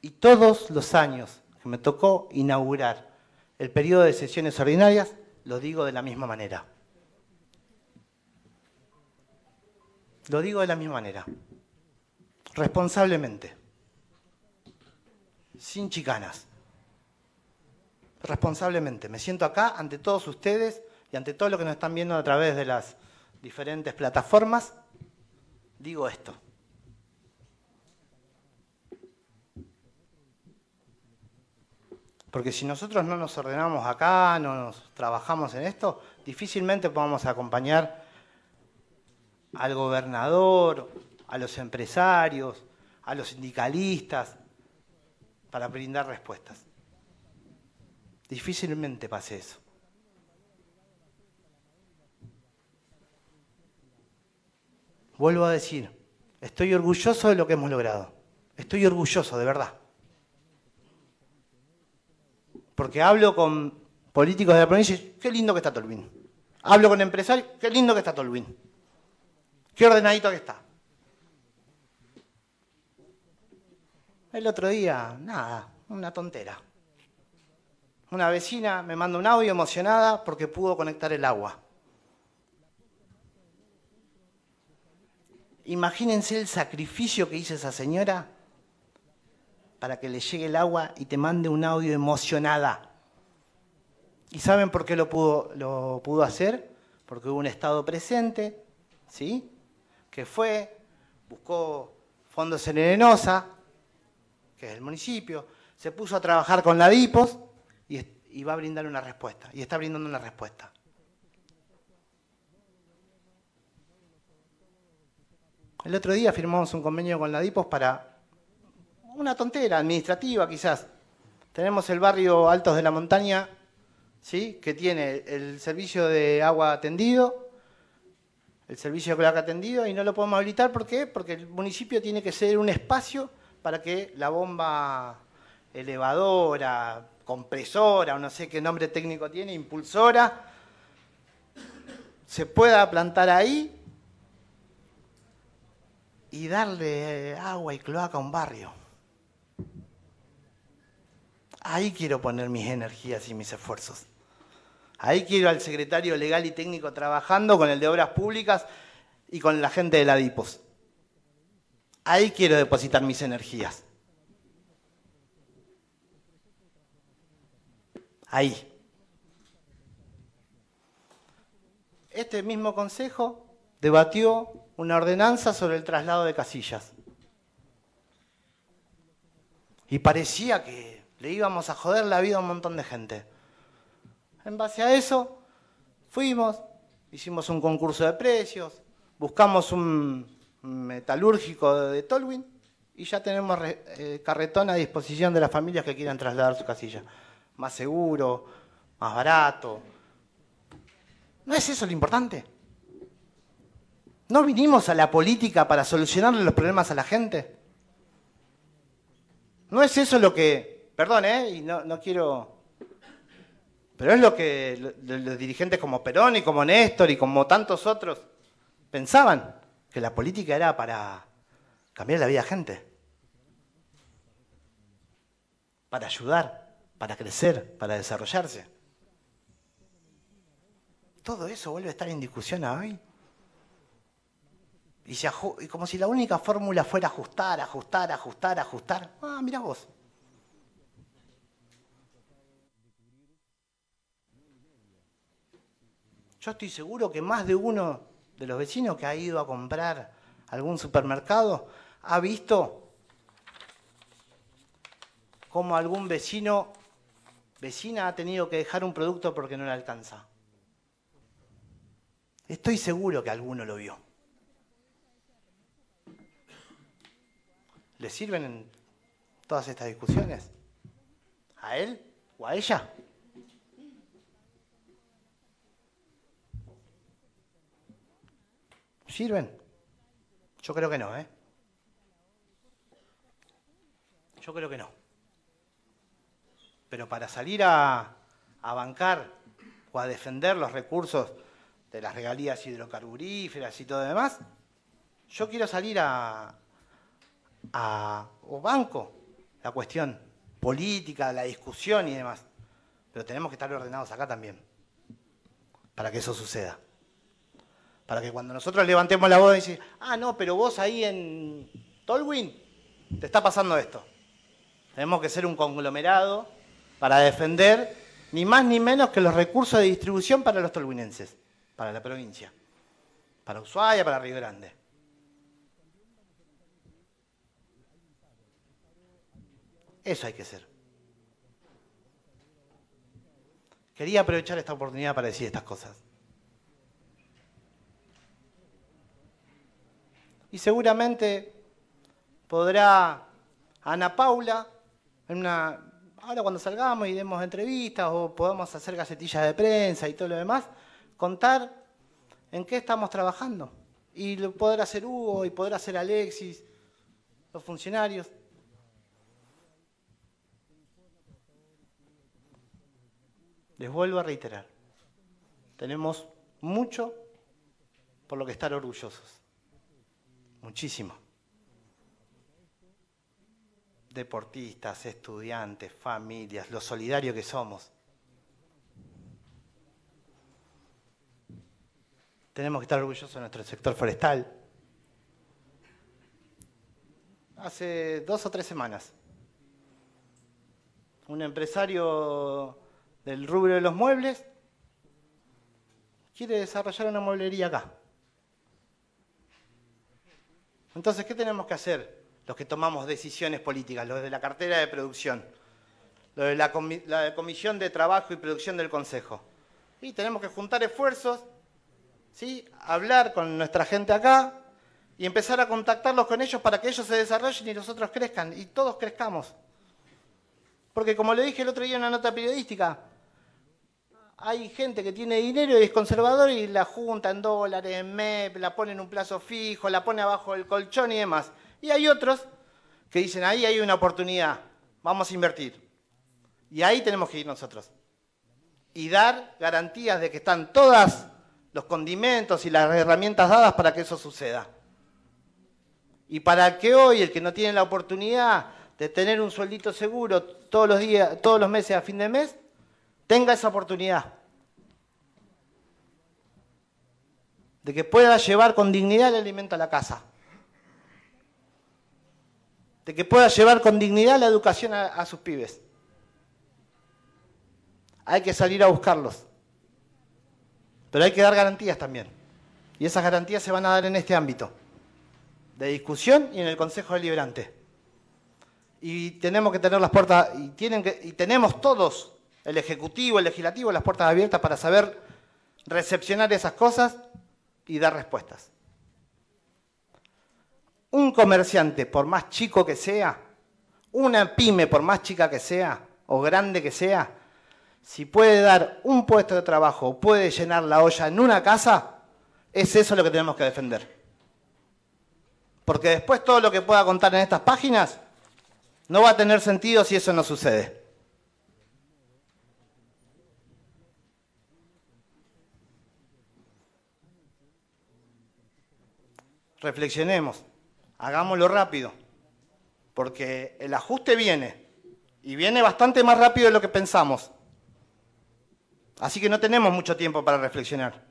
Y todos los años que me tocó inaugurar el periodo de sesiones ordinarias, lo digo de la misma manera. Lo digo de la misma manera. Responsablemente. Sin chicanas. Responsablemente. Me siento acá ante todos ustedes y ante todos los que nos están viendo a través de las diferentes plataformas. Digo esto. Porque si nosotros no nos ordenamos acá, no nos trabajamos en esto, difícilmente podamos acompañar al gobernador, a los empresarios, a los sindicalistas, para brindar respuestas. Difícilmente pase eso. Vuelvo a decir, estoy orgulloso de lo que hemos logrado. Estoy orgulloso, de verdad porque hablo con políticos de la provincia y qué lindo que está Tolvin. Hablo con empresarios, qué lindo que está Tolwyn. Qué ordenadito que está. El otro día, nada, una tontera. Una vecina me manda un audio emocionada porque pudo conectar el agua. Imagínense el sacrificio que hizo esa señora para que le llegue el agua y te mande un audio emocionada. ¿Y saben por qué lo pudo, lo pudo hacer? Porque hubo un Estado presente, ¿sí? Que fue, buscó fondos en Arenosa, que es el municipio, se puso a trabajar con la DIPOS y, va a brindar una respuesta. Y está brindando una respuesta. El otro día firmamos un convenio con la DIPOS para una tontera administrativa quizás. Tenemos el barrio Altos de la Montaña, ¿sí? que tiene el servicio de agua atendido, el servicio de cloaca atendido, y no lo podemos habilitar. ¿Por qué? Porque el municipio tiene que ser un espacio para que la bomba elevadora, compresora, o no sé qué nombre técnico tiene, impulsora, se pueda plantar ahí y darle agua y cloaca a un barrio. Ahí quiero poner mis energías y mis esfuerzos. Ahí quiero al secretario legal y técnico trabajando con el de obras públicas y con la gente de la DIPOS. Ahí quiero depositar mis energías. Ahí. Este mismo consejo debatió una ordenanza sobre el traslado de casillas. Y parecía que le íbamos a joder la vida a un montón de gente. En base a eso, fuimos, hicimos un concurso de precios, buscamos un metalúrgico de Tolwyn y ya tenemos eh, carretón a disposición de las familias que quieran trasladar su casilla. Más seguro, más barato. ¿No es eso lo importante? ¿No vinimos a la política para solucionarle los problemas a la gente? ¿No es eso lo que Perdón, ¿eh? Y no, no quiero... Pero es lo que los dirigentes como Perón y como Néstor y como tantos otros pensaban, que la política era para cambiar la vida de gente, para ayudar, para crecer, para desarrollarse. Todo eso vuelve a estar en discusión hoy. Y, como si la única fórmula fuera ajustar, ajustar, ajustar, ajustar. Ah, mira vos. Yo estoy seguro que más de uno de los vecinos que ha ido a comprar algún supermercado ha visto cómo algún vecino, vecina ha tenido que dejar un producto porque no le alcanza. Estoy seguro que alguno lo vio. ¿Le sirven todas estas discusiones? ¿A él o a ella? ¿Sirven? Yo creo que no, ¿eh? Yo creo que no. Pero para salir a, bancar o a defender los recursos de las regalías hidrocarburíferas y todo lo demás, yo quiero salir a, o banco la cuestión política, la discusión y demás. Pero tenemos que estar ordenados acá también, para que eso suceda. Para que cuando nosotros levantemos la voz y decir, ah, no, pero vos ahí en Tolwyn te está pasando esto. Tenemos que ser un conglomerado para defender ni más ni menos que los recursos de distribución para los tolwinenses, para la provincia, para Ushuaia, para Río Grande. Eso hay que ser. Quería aprovechar esta oportunidad para decir estas cosas. y seguramente podrá Ana Paula, en una, ahora cuando salgamos y demos entrevistas o podamos hacer gacetillas de prensa y todo lo demás, contar en qué estamos trabajando. Y lo podrá hacer Hugo y podrá hacer Alexis, los funcionarios. Les vuelvo a reiterar, tenemos mucho por lo que estar orgullosos. Muchísimo. Deportistas, estudiantes, familias, lo solidario que somos. Tenemos que estar orgullosos de nuestro sector forestal. Hace dos o tres semanas, un empresario del rubro de los muebles quiere desarrollar una mueblería acá. Entonces, ¿qué tenemos que hacer los que tomamos decisiones políticas, los de la cartera de producción, los de la, comisión de trabajo y producción del Consejo? Y tenemos que juntar esfuerzos, ¿sí? hablar con nuestra gente acá y empezar a contactarlos con ellos para que ellos se desarrollen y nosotros crezcan y todos crezcamos. Porque como le dije el otro día en una nota periodística, hay gente que tiene dinero y es conservador y la junta en dólares, en MEP, la pone en un plazo fijo, la pone abajo del colchón y demás. Y hay otros que dicen, ahí hay una oportunidad, vamos a invertir. Y ahí tenemos que ir nosotros. Y dar garantías de que están todas los condimentos y las herramientas dadas para que eso suceda. Y para que hoy el que no tiene la oportunidad de tener un sueldito seguro todos los días, todos los meses a fin de mes, tenga esa oportunidad. De que pueda llevar con dignidad el alimento a la casa. De que pueda llevar con dignidad la educación a, sus pibes. Hay que salir a buscarlos. Pero hay que dar garantías también. Y esas garantías se van a dar en este ámbito de discusión y en el Consejo Deliberante. Y tenemos que tener las puertas, y tenemos todos el Ejecutivo, el Legislativo, las puertas abiertas para saber recepcionar esas cosas y dar respuestas. Un comerciante, por más chico que sea, una pyme, por más chica que sea, o grande que sea, si puede dar un puesto de trabajo puede llenar la olla en una casa, es eso lo que tenemos que defender. Porque después todo lo que pueda contar en estas páginas no va a tener sentido si eso no sucede. reflexionemos, hagámoslo rápido, porque el ajuste viene, y viene bastante más rápido de lo que pensamos. Así que no tenemos mucho tiempo para reflexionar.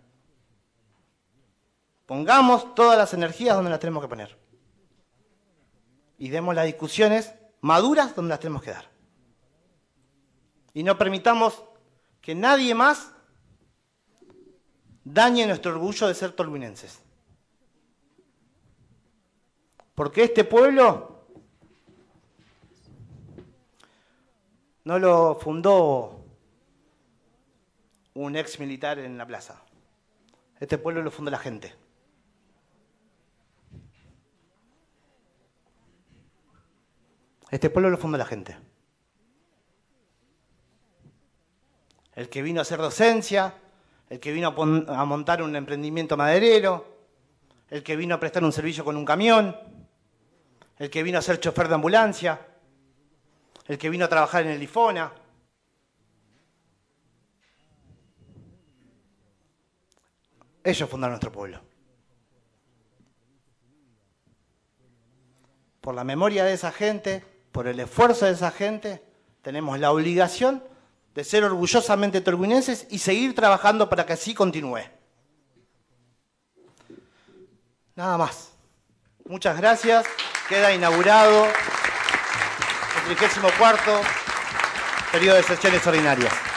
Pongamos todas las energías donde las tenemos que poner. Y demos las discusiones maduras donde las tenemos que dar. Y no permitamos que nadie más dañe nuestro orgullo de ser tolhuinenses. Porque este pueblo no lo fundó un ex militar en la plaza. Este pueblo lo fundó la gente. Este pueblo lo fundó la gente. El que vino a hacer docencia, el que vino a, montar un emprendimiento maderero, el que vino a prestar un servicio con un camión, el que vino a ser chofer de ambulancia, el que vino a trabajar en el IFONA. Ellos fundaron nuestro pueblo. Por la memoria de esa gente, por el esfuerzo de esa gente, tenemos la obligación de ser orgullosamente torguinenses y seguir trabajando para que así continúe. Nada más. Muchas gracias queda inaugurado el 34 periodo de sesiones ordinarias.